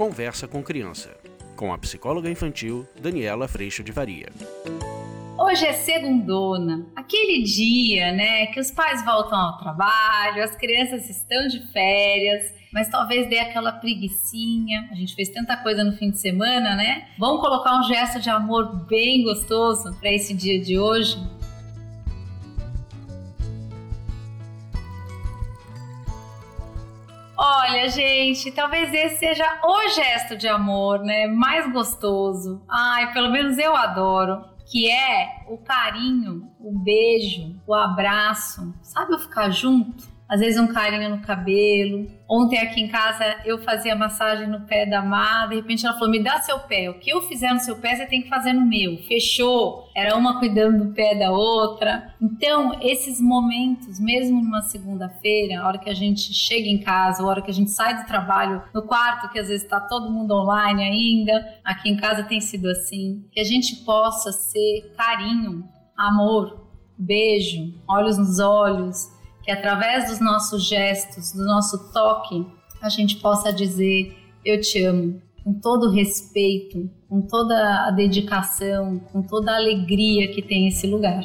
Conversa com Criança, com a psicóloga infantil Daniela Freixo de Varia. Hoje é segundona, aquele dia, né, que os pais voltam ao trabalho, as crianças estão de férias, mas talvez dê aquela preguiçinha. A gente fez tanta coisa no fim de semana, né? Vamos colocar um gesto de amor bem gostoso para esse dia de hoje. Olha, gente, talvez esse seja o gesto de amor, né? Mais gostoso. Ai, pelo menos eu adoro. Que é o carinho, o beijo, o abraço. Sabe eu ficar junto? Às vezes um carinho no cabelo. Ontem aqui em casa eu fazia massagem no pé da Má, de repente ela falou: "Me dá seu pé. O que eu fizer no seu pé, você tem que fazer no meu". Fechou. Era uma cuidando do pé da outra. Então, esses momentos, mesmo numa segunda-feira, a hora que a gente chega em casa, a hora que a gente sai do trabalho no quarto, que às vezes está todo mundo online ainda, aqui em casa tem sido assim, que a gente possa ser carinho, amor, beijo, olhos nos olhos, que através dos nossos gestos, do nosso toque, a gente possa dizer: Eu te amo, com todo o respeito, com toda a dedicação, com toda a alegria que tem esse lugar.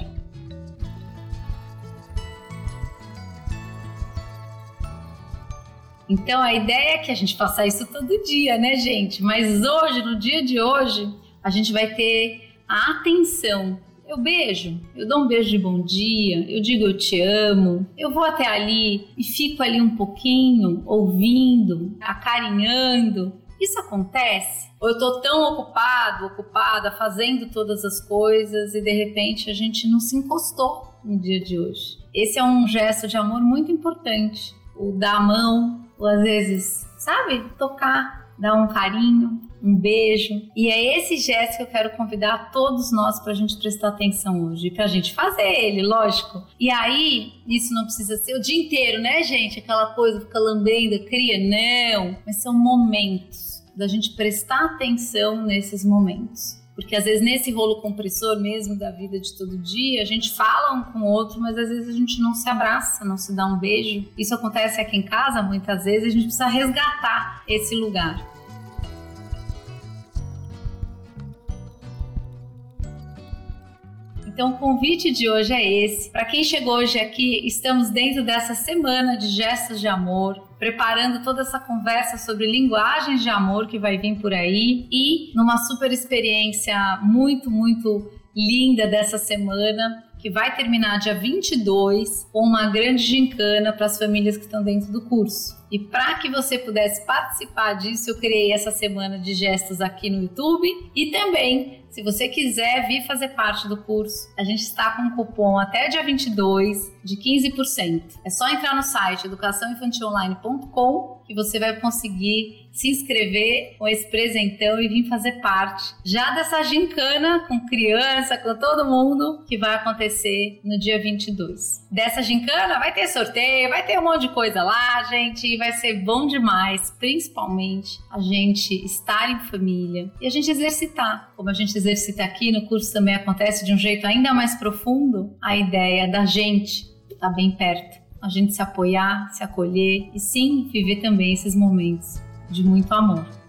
Então a ideia é que a gente faça isso todo dia, né, gente? Mas hoje, no dia de hoje, a gente vai ter a atenção eu beijo, eu dou um beijo de bom dia, eu digo eu te amo, eu vou até ali e fico ali um pouquinho ouvindo, acarinhando. Isso acontece? Ou eu tô tão ocupado, ocupada, fazendo todas as coisas e de repente a gente não se encostou no dia de hoje. Esse é um gesto de amor muito importante. O dar a mão, ou às vezes, sabe, tocar, dar um carinho, um beijo. E é esse gesto que eu quero convidar todos nós para a gente prestar atenção hoje, para a gente fazer ele, lógico. E aí, isso não precisa ser o dia inteiro, né, gente? Aquela coisa, fica lambendo, cria, não. Mas são momentos da gente prestar atenção nesses momentos. Porque às vezes nesse rolo compressor mesmo da vida de todo dia, a gente fala um com o outro, mas às vezes a gente não se abraça, não se dá um beijo. Isso acontece aqui em casa muitas vezes, a gente precisa resgatar esse lugar. Então, o convite de hoje é esse. Para quem chegou hoje aqui, estamos dentro dessa semana de gestos de amor, preparando toda essa conversa sobre linguagens de amor que vai vir por aí e numa super experiência muito, muito linda dessa semana que vai terminar dia 22 com uma grande gincana para as famílias que estão dentro do curso. E para que você pudesse participar disso, eu criei essa semana de gestos aqui no YouTube e também se você quiser vir fazer parte do curso, a gente está com um cupom até dia 22 de 15%. É só entrar no site educaçãoinfantilonline.com que você vai conseguir se inscrever com esse presentão e vir fazer parte já dessa gincana com criança, com todo mundo que vai acontecer no dia 22. Dessa gincana vai ter sorteio, vai ter um monte de coisa lá, gente, vai ser bom demais, principalmente a gente estar em família e a gente exercitar, como a gente exercita aqui no curso também acontece de um jeito ainda mais profundo, a ideia da gente estar tá bem perto, a gente se apoiar, se acolher e sim viver também esses momentos de muito amor.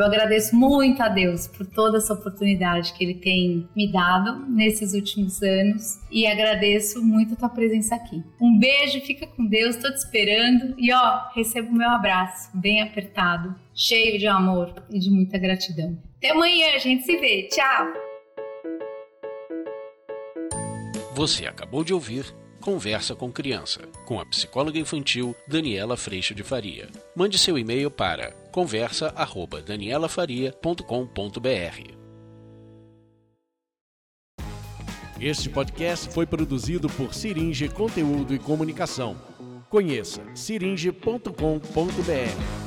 Eu agradeço muito a Deus por toda essa oportunidade que Ele tem me dado nesses últimos anos e agradeço muito a tua presença aqui. Um beijo, fica com Deus, estou te esperando e ó, receba o meu abraço bem apertado, cheio de amor e de muita gratidão. Até amanhã, a gente se vê. Tchau! Você acabou de ouvir Conversa com Criança, com a psicóloga infantil Daniela Freixo de Faria. Mande seu e-mail para conversa@danielafaria.com.br. Este podcast foi produzido por Siringe Conteúdo e Comunicação. Conheça siringe.com.br.